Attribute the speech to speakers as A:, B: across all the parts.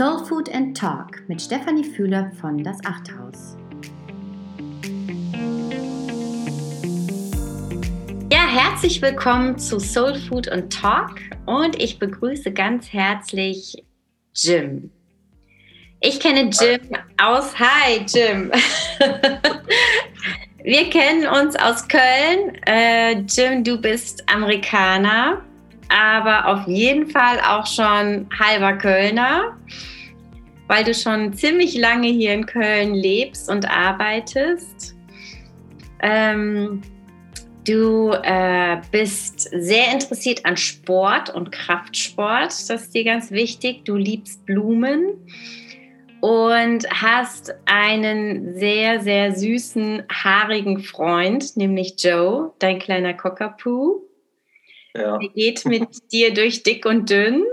A: Soul Food and Talk mit Stefanie Fühler von Das Achthaus. Ja, herzlich willkommen zu Soul Food and Talk und ich begrüße ganz herzlich Jim. Ich kenne Jim aus. Hi, Jim. Wir kennen uns aus Köln. Äh, Jim, du bist Amerikaner, aber auf jeden Fall auch schon halber Kölner weil du schon ziemlich lange hier in Köln lebst und arbeitest. Ähm, du äh, bist sehr interessiert an Sport und Kraftsport. Das ist dir ganz wichtig. Du liebst Blumen und hast einen sehr, sehr süßen, haarigen Freund, nämlich Joe, dein kleiner Cockapoo. Ja. Der geht mit dir durch dick und dünn.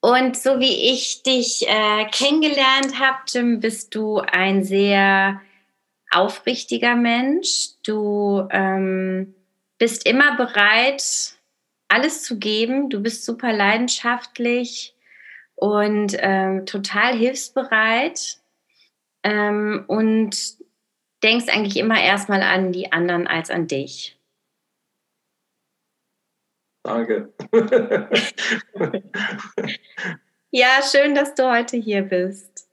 A: Und so wie ich dich äh, kennengelernt habe, Jim, bist du ein sehr aufrichtiger Mensch. Du ähm, bist immer bereit, alles zu geben. Du bist super leidenschaftlich und ähm, total hilfsbereit ähm, und denkst eigentlich immer erstmal an die anderen als an dich.
B: Danke.
A: ja, schön, dass du heute hier bist.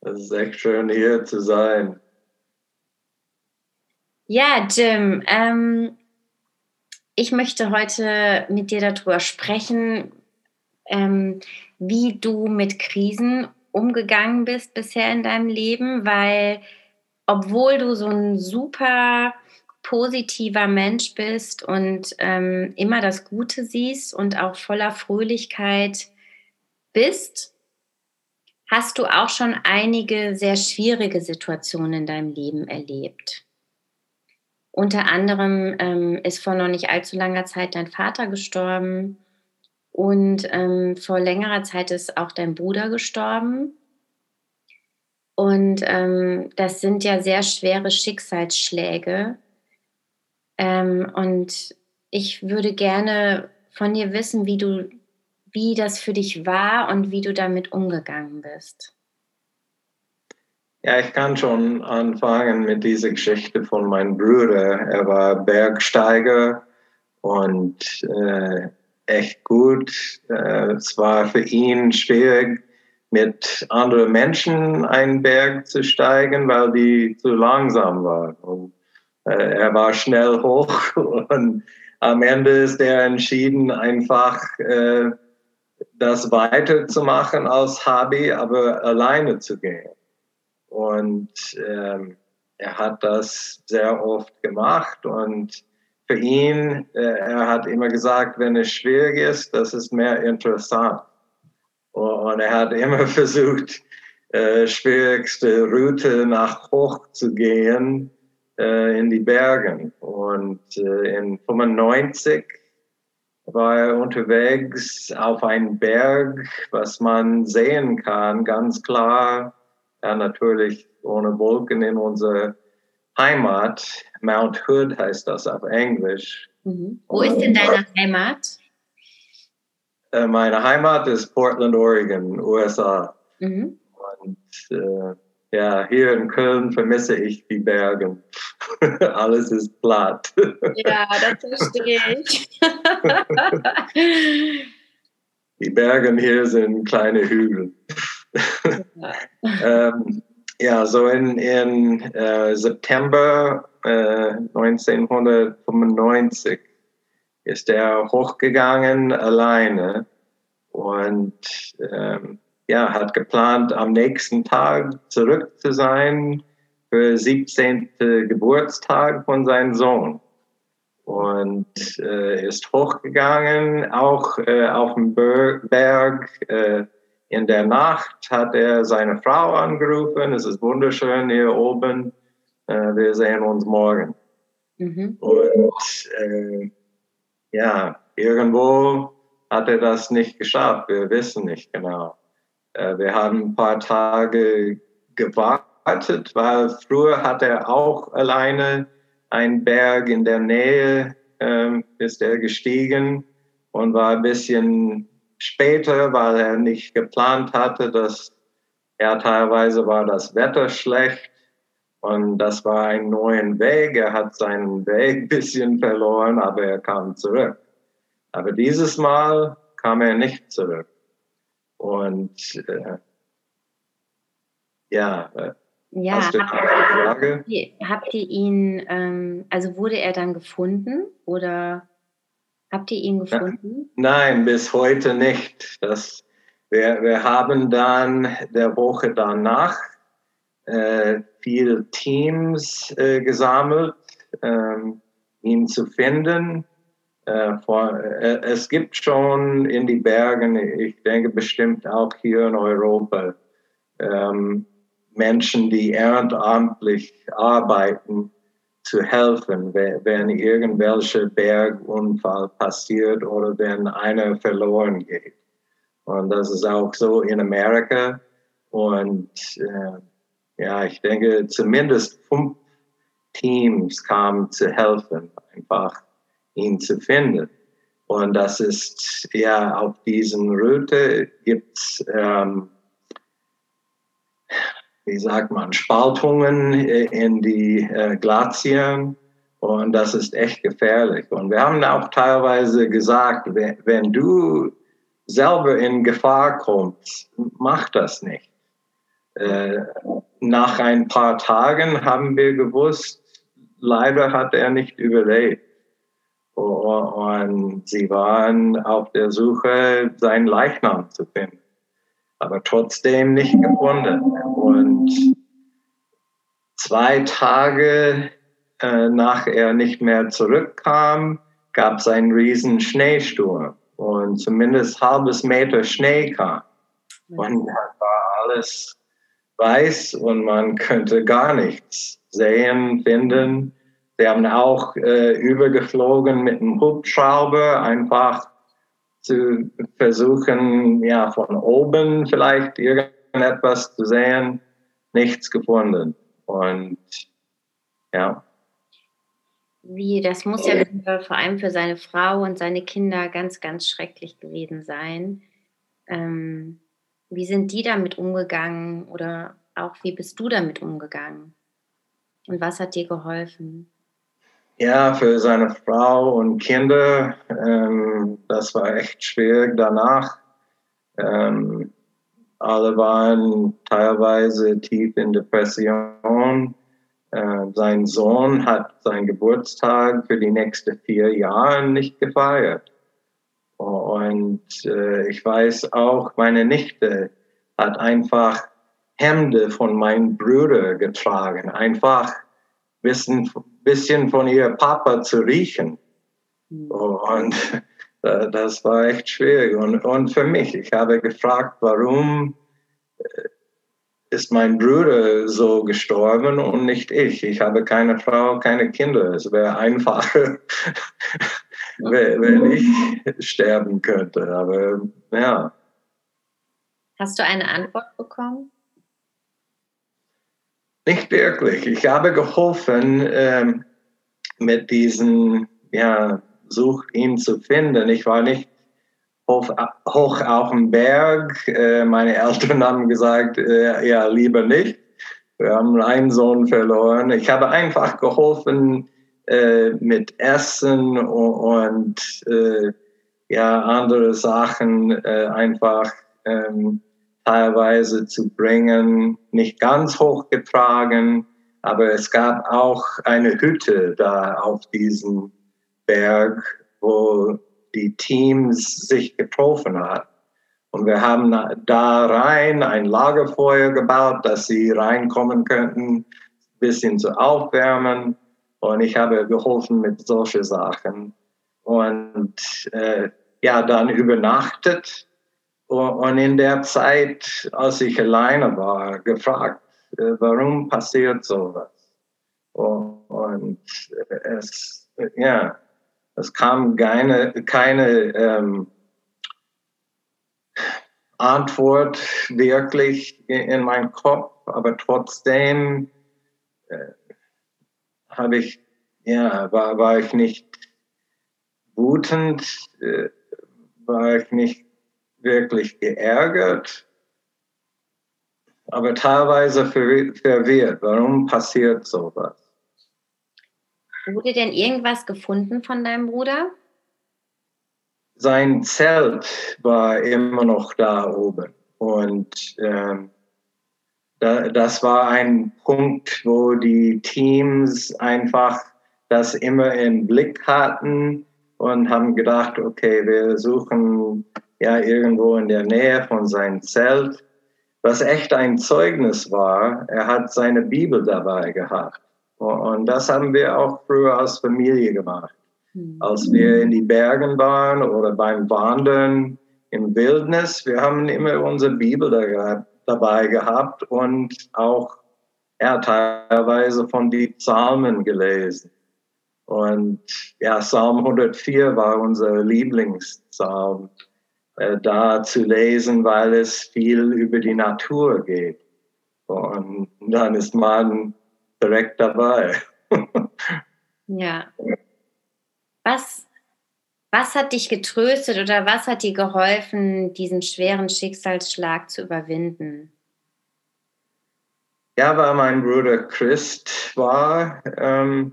B: Es ist echt schön, hier zu sein.
A: Ja, Jim, ähm, ich möchte heute mit dir darüber sprechen, ähm, wie du mit Krisen umgegangen bist bisher in deinem Leben, weil obwohl du so ein super positiver Mensch bist und ähm, immer das Gute siehst und auch voller Fröhlichkeit bist, hast du auch schon einige sehr schwierige Situationen in deinem Leben erlebt. Unter anderem ähm, ist vor noch nicht allzu langer Zeit dein Vater gestorben und ähm, vor längerer Zeit ist auch dein Bruder gestorben. Und ähm, das sind ja sehr schwere Schicksalsschläge, ähm, und ich würde gerne von dir wissen, wie du, wie das für dich war und wie du damit umgegangen bist.
B: Ja, ich kann schon anfangen mit dieser Geschichte von meinem Bruder. Er war Bergsteiger und äh, echt gut. Äh, es war für ihn schwierig, mit anderen Menschen einen Berg zu steigen, weil die zu langsam waren. Und äh, er war schnell hoch und am Ende ist er entschieden, einfach äh, das weiterzumachen als Hobby, aber alleine zu gehen. Und ähm, er hat das sehr oft gemacht und für ihn, äh, er hat immer gesagt, wenn es schwierig ist, das ist mehr interessant. Und er hat immer versucht, äh, schwierigste Route nach hoch zu gehen, äh, in die Bergen. Und äh, in 95 war er unterwegs auf einen Berg, was man sehen kann, ganz klar. Ja, natürlich ohne Wolken in unserer Heimat. Mount Hood heißt das auf Englisch.
A: Mhm. Wo ist denn deine Heimat?
B: Äh, meine Heimat ist Portland, Oregon, USA. Mhm. Und äh, ja, hier in Köln vermisse ich die Berge. Alles ist platt.
A: Ja, das verstehe ich.
B: die Berge hier sind kleine Hügel. Ja, ähm, ja so in, in äh, September äh, 1995 ist er hochgegangen alleine und ähm, ja, hat geplant, am nächsten Tag zurück zu sein für 17. Geburtstag von seinem Sohn. Und äh, ist hochgegangen, auch äh, auf dem Berg. Äh, in der Nacht hat er seine Frau angerufen. Es ist wunderschön hier oben. Äh, wir sehen uns morgen. Mhm. Und äh, ja, irgendwo hat er das nicht geschafft. Wir wissen nicht genau. Äh, wir haben ein paar Tage gewartet weil früher hat er auch alleine einen Berg in der Nähe, ähm, ist er gestiegen und war ein bisschen später, weil er nicht geplant hatte, dass er teilweise war das Wetter schlecht und das war ein neuer Weg. Er hat seinen Weg ein bisschen verloren, aber er kam zurück. Aber dieses Mal kam er nicht zurück. Und äh, ja, äh,
A: ja, hast du habt, eine Frage? Habt ihr ihn, ähm, also wurde er dann gefunden oder habt ihr ihn gefunden?
B: Nein, bis heute nicht. Das, wir, wir haben dann der Woche danach äh, viele Teams äh, gesammelt, ähm, ihn zu finden. Äh, vor, äh, es gibt schon in die Bergen, ich denke bestimmt auch hier in Europa, ähm, Menschen, die ehrenamtlich arbeiten, zu helfen, wenn irgendwelcher Bergunfall passiert oder wenn einer verloren geht. Und das ist auch so in Amerika. Und äh, ja, ich denke, zumindest fünf Teams kamen zu helfen, einfach ihn zu finden. Und das ist ja auf diesen Route gibt es ähm, wie sagt man, Spaltungen in die äh, Glazien. Und das ist echt gefährlich. Und wir haben auch teilweise gesagt, wenn, du selber in Gefahr kommst, mach das nicht. Äh, nach ein paar Tagen haben wir gewusst, leider hat er nicht überlebt. Und sie waren auf der Suche, seinen Leichnam zu finden aber trotzdem nicht gefunden. Zwei Tage äh, nach er nicht mehr zurückkam, gab es einen riesen Schneesturm und zumindest halbes Meter Schnee kam. Und da war alles weiß und man könnte gar nichts sehen, finden. Sie haben auch äh, übergeflogen mit einem Hubschrauber, einfach zu versuchen, ja, von oben vielleicht irgendetwas zu sehen, nichts gefunden. Und ja.
A: Wie, das muss ja vor allem für seine Frau und seine Kinder ganz, ganz schrecklich gewesen sein. Ähm, wie sind die damit umgegangen oder auch wie bist du damit umgegangen? Und was hat dir geholfen?
B: Ja, für seine Frau und Kinder, ähm, das war echt schwierig danach. Ähm, alle waren teilweise tief in Depression. Äh, sein Sohn hat seinen Geburtstag für die nächsten vier Jahre nicht gefeiert. Und äh, ich weiß auch, meine Nichte hat einfach Hemde von meinem Bruder getragen. Einfach wissen, bisschen von ihr Papa zu riechen. Mhm. Und das war echt schwierig. Und, und für mich, ich habe gefragt, warum äh, ist mein Bruder so gestorben und nicht ich. Ich habe keine Frau, keine Kinder. Es wäre einfacher, wenn ich sterben könnte. Aber ja.
A: Hast du eine Antwort bekommen?
B: Nicht wirklich. Ich habe geholfen, ähm, mit diesen, ja, sucht ihn zu finden. Ich war nicht hoch, hoch auf dem Berg. Äh, meine Eltern haben gesagt, äh, ja, lieber nicht. Wir haben einen Sohn verloren. Ich habe einfach geholfen äh, mit Essen und, und äh, ja, andere Sachen äh, einfach ähm, teilweise zu bringen, nicht ganz hochgetragen, aber es gab auch eine Hütte da auf diesem Berg, wo die Teams sich getroffen haben. Und wir haben da rein ein Lagerfeuer gebaut, dass sie reinkommen könnten, ein bisschen zu aufwärmen. Und ich habe geholfen mit solchen Sachen. Und äh, ja, dann übernachtet und in der Zeit, als ich alleine war, gefragt, äh, warum passiert sowas? Und es, ja, es kam keine, keine ähm, Antwort wirklich in meinen Kopf, aber trotzdem äh, habe ich, ja, war, war ich nicht wutend, äh, war ich nicht wirklich geärgert, aber teilweise verwirrt. Warum passiert sowas?
A: Wurde denn irgendwas gefunden von deinem Bruder?
B: Sein Zelt war immer noch da oben. Und da, das war ein Punkt, wo die Teams einfach das immer im Blick hatten und haben gedacht, okay, wir suchen ja irgendwo in der Nähe von seinem Zelt, was echt ein Zeugnis war. Er hat seine Bibel dabei gehabt. Und das haben wir auch früher als Familie gemacht. Mhm. Als wir in die Bergen waren oder beim Wandern im Wildnis, wir haben immer unsere Bibel da, dabei gehabt und auch ja, teilweise von den Psalmen gelesen. Und ja, Psalm 104 war unser Lieblingspsalm, äh, da zu lesen, weil es viel über die Natur geht. Und dann ist man direkt dabei.
A: ja. Was, was hat dich getröstet oder was hat dir geholfen, diesen schweren Schicksalsschlag zu überwinden?
B: Ja, weil mein Bruder Christ war, ähm,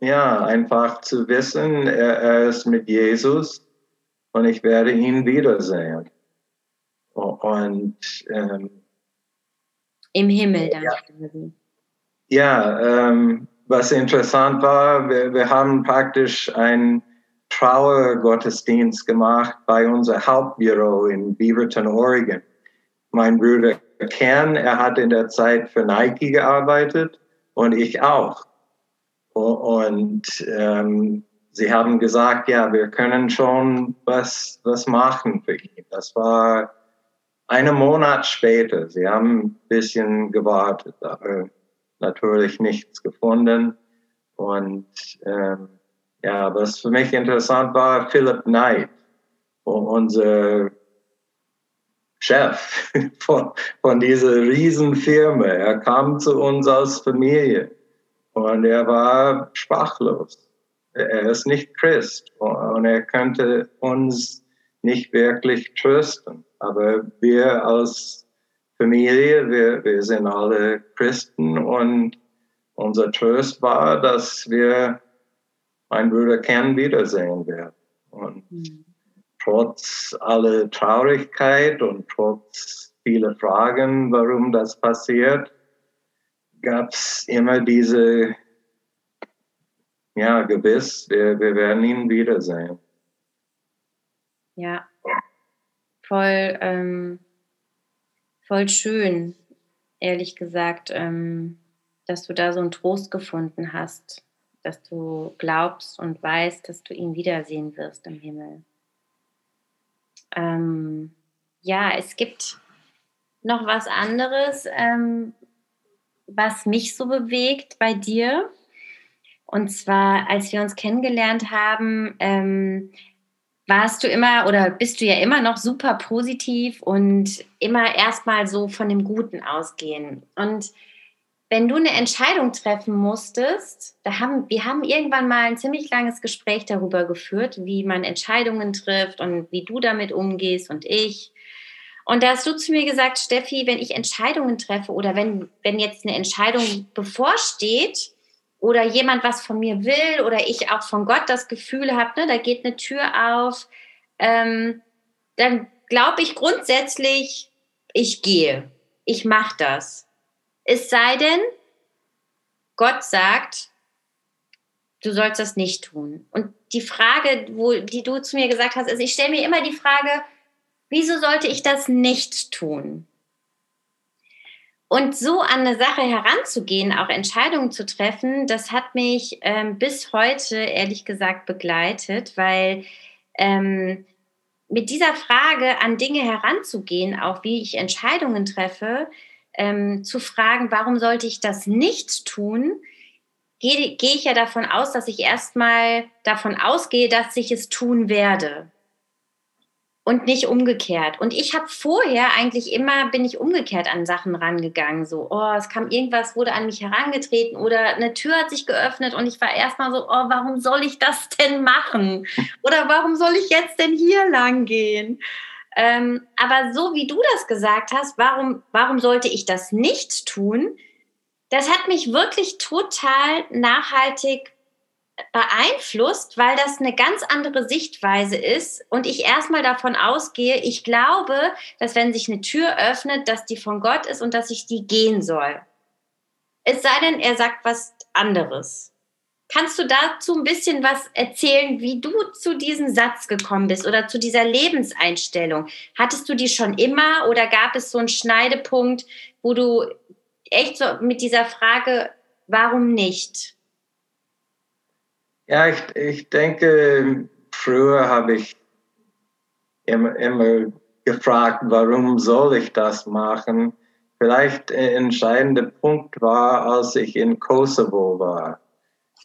B: ja, einfach zu wissen, er, er, ist mit Jesus und ich werde ihn wiedersehen. Und ähm,
A: im Himmel dann.
B: Ja. Ja, ähm, was interessant war, wir, wir haben praktisch einen Trauergottesdienst gemacht bei unser Hauptbüro in Beaverton, Oregon. Mein Bruder Ken, er hat in der Zeit für Nike gearbeitet und ich auch. Und ähm, sie haben gesagt, ja, wir können schon was, was machen für ihn. Das war einen Monat später. Sie haben ein bisschen gewartet. Aber natürlich nichts gefunden. Und ähm, ja, was für mich interessant war, Philip Knight, unser Chef von, von dieser Riesenfirma. Er kam zu uns als Familie und er war sprachlos. Er ist nicht Christ und er könnte uns nicht wirklich trösten. Aber wir als Familie, wir, wir sind alle Christen und unser Trost war, dass wir meinen Bruder Ken wiedersehen werden. Und mhm. trotz aller Traurigkeit und trotz vieler Fragen, warum das passiert, gab es immer diese, ja, gewiss, wir, wir werden ihn wiedersehen.
A: Ja, voll. Ähm voll schön, ehrlich gesagt, ähm, dass du da so einen Trost gefunden hast, dass du glaubst und weißt, dass du ihn wiedersehen wirst im Himmel. Ähm, ja, es gibt noch was anderes, ähm, was mich so bewegt bei dir. Und zwar, als wir uns kennengelernt haben, ähm, warst du immer oder bist du ja immer noch super positiv und immer erstmal so von dem Guten ausgehen. Und wenn du eine Entscheidung treffen musstest, da haben, wir haben irgendwann mal ein ziemlich langes Gespräch darüber geführt, wie man Entscheidungen trifft und wie du damit umgehst und ich. Und da hast du zu mir gesagt, Steffi, wenn ich Entscheidungen treffe oder wenn, wenn jetzt eine Entscheidung bevorsteht, oder jemand was von mir will oder ich auch von Gott das Gefühl habe, ne, da geht eine Tür auf, ähm, dann glaube ich grundsätzlich, ich gehe, ich mache das. Es sei denn, Gott sagt, du sollst das nicht tun. Und die Frage, wo, die du zu mir gesagt hast, ist, ich stelle mir immer die Frage, wieso sollte ich das nicht tun? Und so an eine Sache heranzugehen, auch Entscheidungen zu treffen, das hat mich ähm, bis heute ehrlich gesagt begleitet, weil ähm, mit dieser Frage an Dinge heranzugehen, auch wie ich Entscheidungen treffe, ähm, zu fragen, warum sollte ich das nicht tun, gehe geh ich ja davon aus, dass ich erstmal davon ausgehe, dass ich es tun werde. Und nicht umgekehrt. Und ich habe vorher eigentlich immer, bin ich umgekehrt an Sachen rangegangen. So, oh, es kam irgendwas, wurde an mich herangetreten oder eine Tür hat sich geöffnet und ich war erstmal so, oh, warum soll ich das denn machen? Oder warum soll ich jetzt denn hier lang gehen? Ähm, aber so wie du das gesagt hast, warum, warum sollte ich das nicht tun? Das hat mich wirklich total nachhaltig beeinflusst, weil das eine ganz andere Sichtweise ist und ich erstmal davon ausgehe, ich glaube, dass wenn sich eine Tür öffnet, dass die von Gott ist und dass ich die gehen soll. Es sei denn, er sagt was anderes. Kannst du dazu ein bisschen was erzählen, wie du zu diesem Satz gekommen bist oder zu dieser Lebenseinstellung? Hattest du die schon immer oder gab es so einen Schneidepunkt, wo du echt so mit dieser Frage, warum nicht?
B: Ja, ich, ich denke, früher habe ich immer, immer gefragt, warum soll ich das machen? Vielleicht ein entscheidender Punkt war, als ich in Kosovo war.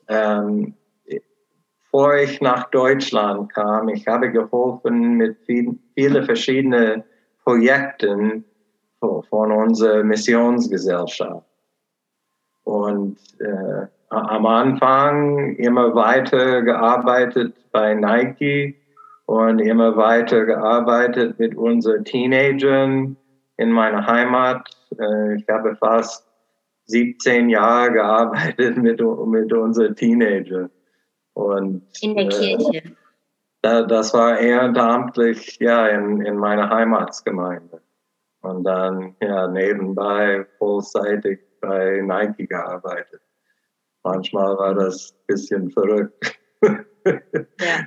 B: Ähm, bevor ich nach Deutschland kam, ich habe geholfen mit viel, vielen verschiedenen Projekten von unserer Missionsgesellschaft. Und äh, am Anfang immer weiter gearbeitet bei Nike und immer weiter gearbeitet mit unseren Teenagern in meiner Heimat. Äh, ich habe fast 17 Jahre gearbeitet mit, mit unseren Teenagern. Und,
A: in der Kirche. Äh,
B: das war ehrenamtlich ja, in, in meiner Heimatsgemeinde. Und dann ja, nebenbei vollzeitig bei Nike gearbeitet. Manchmal war das ein bisschen verrückt. Ja.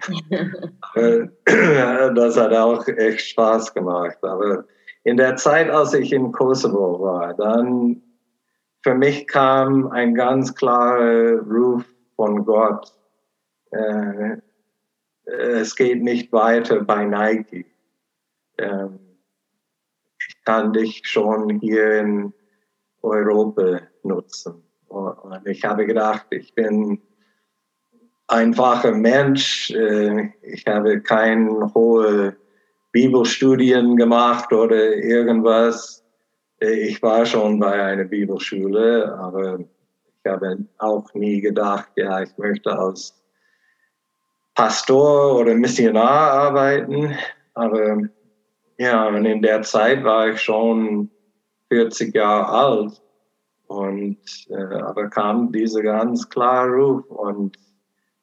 B: das hat auch echt Spaß gemacht. Aber in der Zeit, als ich in Kosovo war, dann für mich kam ein ganz klarer Ruf von Gott. Äh, es geht nicht weiter bei Nike. Ähm, ich kann dich schon hier in Europa nutzen. Und ich habe gedacht, ich bin einfacher Mensch. Äh, ich habe keine hohe Bibelstudien gemacht oder irgendwas. Äh, ich war schon bei einer Bibelschule, aber ich habe auch nie gedacht, ja, ich möchte als Pastor oder Missionar arbeiten. Aber ja, und in der Zeit war ich schon 40 Jahre alt. Und äh, aber kam dieser ganz klare Ruf und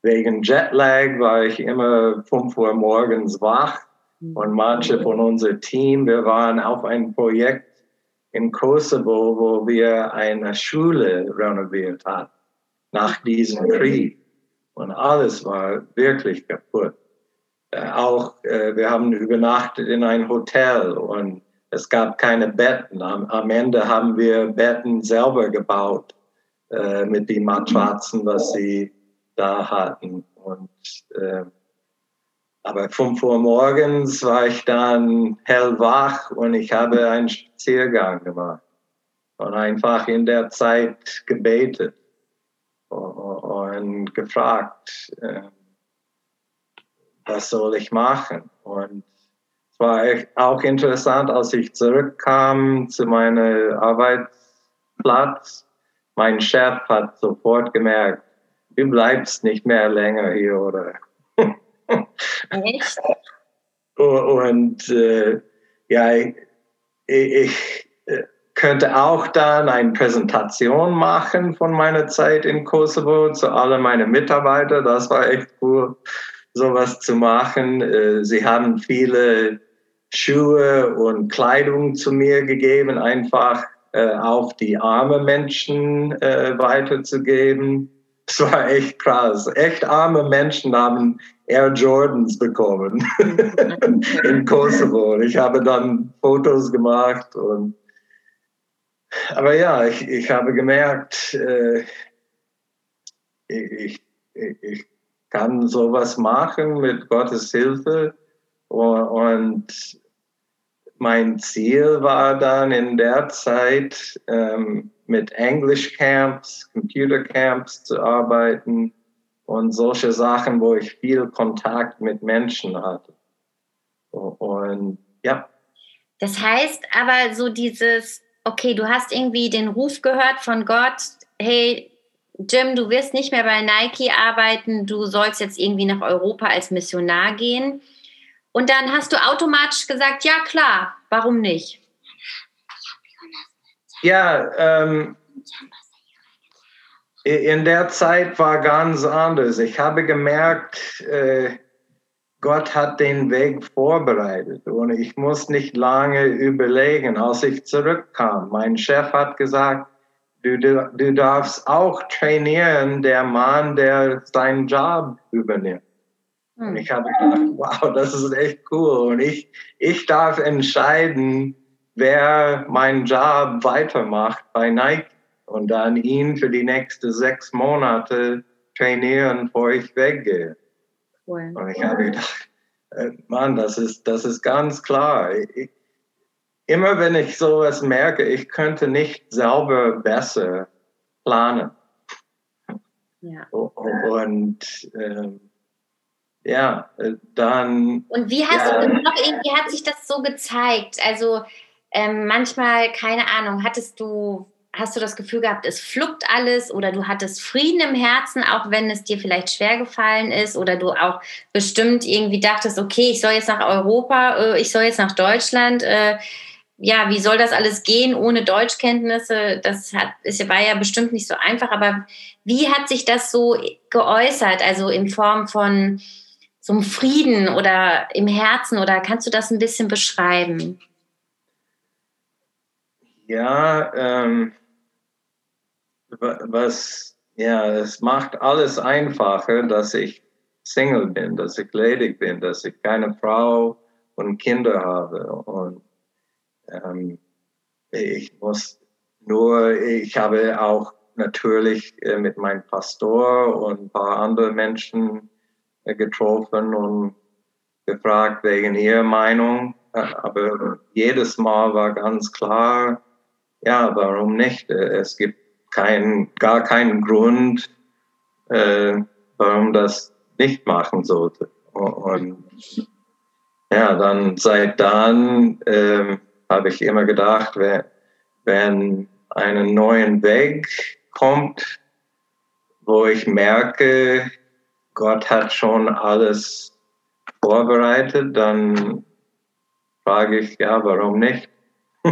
B: wegen Jetlag war ich immer fünf Uhr morgens wach mhm. und manche von unserem Team, wir waren auf ein Projekt in Kosovo, wo wir eine Schule renoviert haben nach diesem Krieg und alles war wirklich kaputt. Äh, auch äh, wir haben übernachtet in ein Hotel und es gab keine Betten. Am, am Ende haben wir Betten selber gebaut äh, mit den Matratzen, was sie da hatten. Und, äh, aber fünf Uhr morgens war ich dann hellwach und ich habe einen Spaziergang gemacht und einfach in der Zeit gebetet und gefragt, äh, was soll ich machen? Und war auch interessant, als ich zurückkam zu meinem Arbeitsplatz. Mein Chef hat sofort gemerkt, du bleibst nicht mehr länger hier, oder? Echt? Und äh, ja, ich, ich äh, könnte auch dann eine Präsentation machen von meiner Zeit in Kosovo zu allen meinen Mitarbeitern. Das war echt cool, sowas zu machen. Äh, sie haben viele Schuhe und Kleidung zu mir gegeben, einfach äh, auch die armen Menschen äh, weiterzugeben. Es war echt krass. Echt arme Menschen haben Air Jordans bekommen in Kosovo. Ich habe dann Fotos gemacht und aber ja, ich, ich habe gemerkt, äh, ich, ich, ich kann sowas machen mit Gottes Hilfe. Und mein Ziel war dann in der Zeit ähm, mit English Camps, Computer Camps zu arbeiten und solche Sachen, wo ich viel Kontakt mit Menschen hatte. Und ja.
A: Das heißt aber so dieses, okay, du hast irgendwie den Ruf gehört von Gott, hey, Jim, du wirst nicht mehr bei Nike arbeiten, du sollst jetzt irgendwie nach Europa als Missionar gehen. Und dann hast du automatisch gesagt, ja klar, warum nicht?
B: Ja, ähm, in der Zeit war ganz anders. Ich habe gemerkt, äh, Gott hat den Weg vorbereitet und ich muss nicht lange überlegen, als ich zurückkam. Mein Chef hat gesagt, du, du, du darfst auch trainieren, der Mann, der seinen Job übernimmt. Und hm. ich habe gedacht, wow, das ist echt cool. Und ich, ich darf entscheiden, wer meinen Job weitermacht bei Nike und dann ihn für die nächsten sechs Monate trainieren, bevor ich weggehe. Cool. Und ich habe gedacht, äh, Mann, das ist, das ist ganz klar. Ich, immer wenn ich sowas merke, ich könnte nicht selber besser planen. Ja. Und ähm, ja, äh, dann.
A: Und wie hast ja, du noch irgendwie hat sich das so gezeigt? Also ähm, manchmal, keine Ahnung, hattest du hast du das Gefühl gehabt, es fluppt alles oder du hattest Frieden im Herzen, auch wenn es dir vielleicht schwer gefallen ist oder du auch bestimmt irgendwie dachtest, okay, ich soll jetzt nach Europa, äh, ich soll jetzt nach Deutschland. Äh, ja, wie soll das alles gehen ohne Deutschkenntnisse? Das hat, ist, war ja bestimmt nicht so einfach, aber wie hat sich das so geäußert? Also in Form von so einem Frieden oder im Herzen oder kannst du das ein bisschen beschreiben?
B: Ja, ähm, was, ja, es macht alles einfacher, dass ich Single bin, dass ich ledig bin, dass ich keine Frau und Kinder habe. Und ähm, ich muss nur, ich habe auch natürlich äh, mit meinem Pastor und ein paar anderen Menschen getroffen und gefragt wegen ihrer Meinung. Äh, aber jedes Mal war ganz klar, ja, warum nicht? Äh, es gibt kein, gar keinen Grund, äh, warum das nicht machen sollte. Und ja, dann seit dann äh, habe ich immer gedacht, wenn, wenn einen neuen Weg kommt, wo ich merke, Gott hat schon alles vorbereitet, dann frage ich, ja, warum nicht?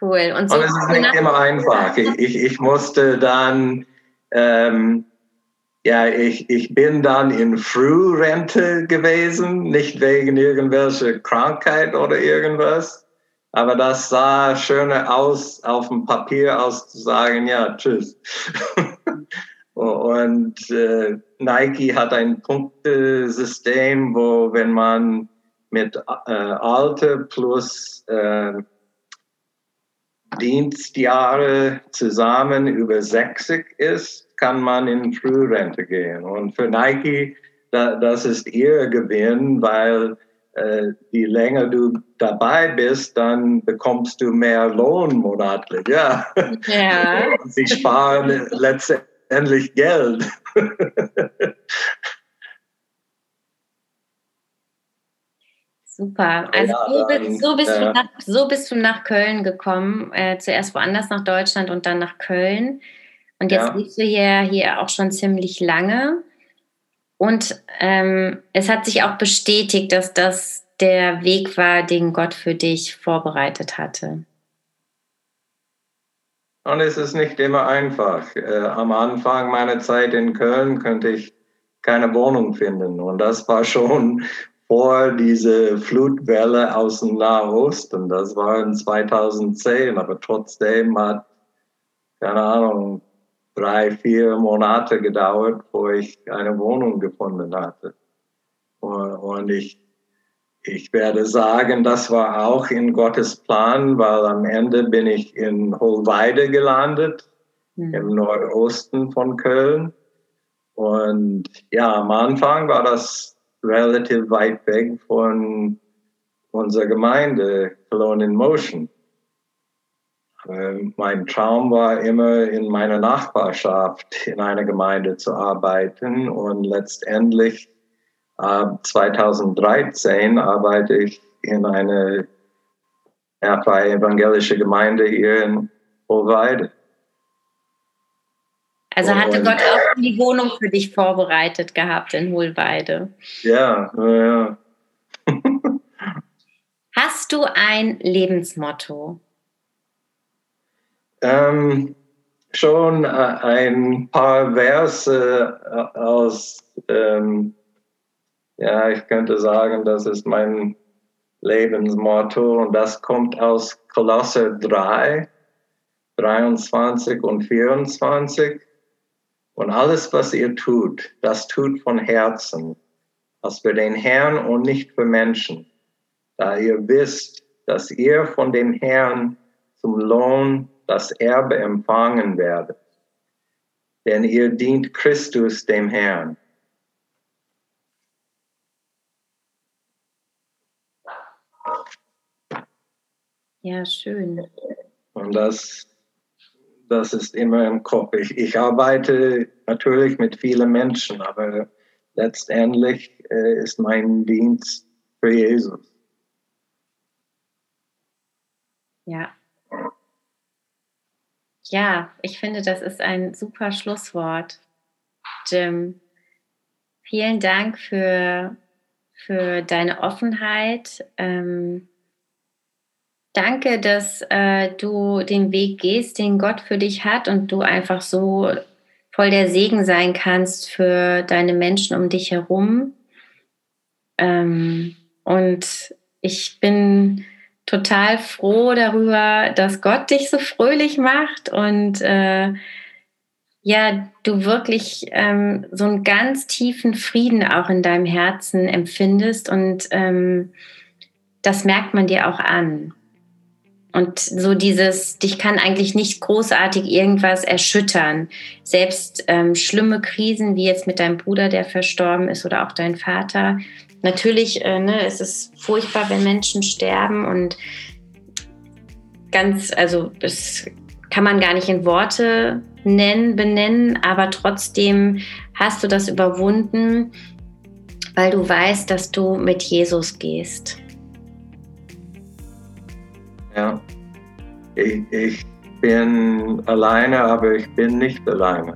A: Cool.
B: Und, so Und es ist nicht immer einfach. Ich, ich, ich musste dann, ähm, ja, ich, ich bin dann in Frührente gewesen, nicht wegen irgendwelcher Krankheit oder irgendwas. Aber das sah schöner aus auf dem Papier, als zu sagen, ja, tschüss. Und äh, Nike hat ein Punktesystem, wo wenn man mit äh, Alter plus äh, Dienstjahre zusammen über 60 ist, kann man in Frührente gehen. Und für Nike, da, das ist ihr Gewinn, weil äh, je länger du dabei bist, dann bekommst du mehr Lohn monatlich. Ja. ja. Sie sparen letztendlich Geld.
A: Super. Also ja, so, bist, so, bist äh, nach, so, bist, du nach, Köln gekommen. Äh, zuerst woanders nach Deutschland und dann nach Köln. Und jetzt ja. lebst du hier, hier auch schon ziemlich lange. Und ähm, es hat sich auch bestätigt, dass das der Weg war, den Gott für dich vorbereitet hatte.
B: Und es ist nicht immer einfach. Äh, am Anfang meiner Zeit in Köln könnte ich keine Wohnung finden. Und das war schon vor diese Flutwelle aus dem Nahosten. Das war in 2010, aber trotzdem hat, keine Ahnung, drei, vier Monate gedauert, bevor ich eine Wohnung gefunden hatte. Und ich, ich werde sagen, das war auch in Gottes Plan, weil am Ende bin ich in Hohlweide gelandet, mhm. im Nordosten von Köln. Und ja, am Anfang war das relativ weit weg von unserer Gemeinde, Cologne in Motion. Mein Traum war immer, in meiner Nachbarschaft in einer Gemeinde zu arbeiten und letztendlich Ab 2013 arbeite ich in einer ja, freie evangelische Gemeinde hier in Hohlweide.
A: Also hatte Gott auch die Wohnung für dich vorbereitet gehabt in Hohlweide.
B: Ja, ja.
A: Hast du ein Lebensmotto?
B: Ähm, schon äh, ein paar Verse äh, aus, ähm, ja, ich könnte sagen, das ist mein Lebensmotto und das kommt aus Kolosser 3, 23 und 24. Und alles, was ihr tut, das tut von Herzen, als für den Herrn und nicht für Menschen, da ihr wisst, dass ihr von dem Herrn zum Lohn das Erbe empfangen werdet. Denn ihr dient Christus dem Herrn.
A: Ja, schön.
B: Und das das ist immer im Kopf. Ich, ich arbeite natürlich mit vielen Menschen, aber letztendlich äh, ist mein Dienst für Jesus.
A: Ja. Ja, ich finde, das ist ein super Schlusswort, Jim. Vielen Dank für, für deine Offenheit. Ähm, Danke, dass äh, du den Weg gehst, den Gott für dich hat und du einfach so voll der Segen sein kannst für deine Menschen um dich herum. Ähm, und ich bin total froh darüber, dass Gott dich so fröhlich macht und äh, ja, du wirklich ähm, so einen ganz tiefen Frieden auch in deinem Herzen empfindest und ähm, das merkt man dir auch an. Und so dieses, dich kann eigentlich nicht großartig irgendwas erschüttern. Selbst ähm, schlimme Krisen, wie jetzt mit deinem Bruder, der verstorben ist, oder auch dein Vater. Natürlich äh, ne, es ist es furchtbar, wenn Menschen sterben und ganz, also das kann man gar nicht in Worte nennen, benennen, aber trotzdem hast du das überwunden, weil du weißt, dass du mit Jesus gehst.
B: Ja, ich, ich bin alleine, aber ich bin nicht alleine.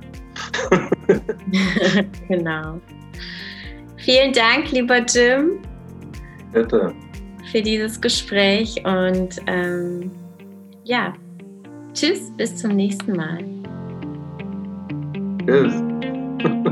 A: genau. Vielen Dank, lieber Jim.
B: Bitte.
A: Für dieses Gespräch und ähm, ja, tschüss, bis zum nächsten Mal.
B: Tschüss.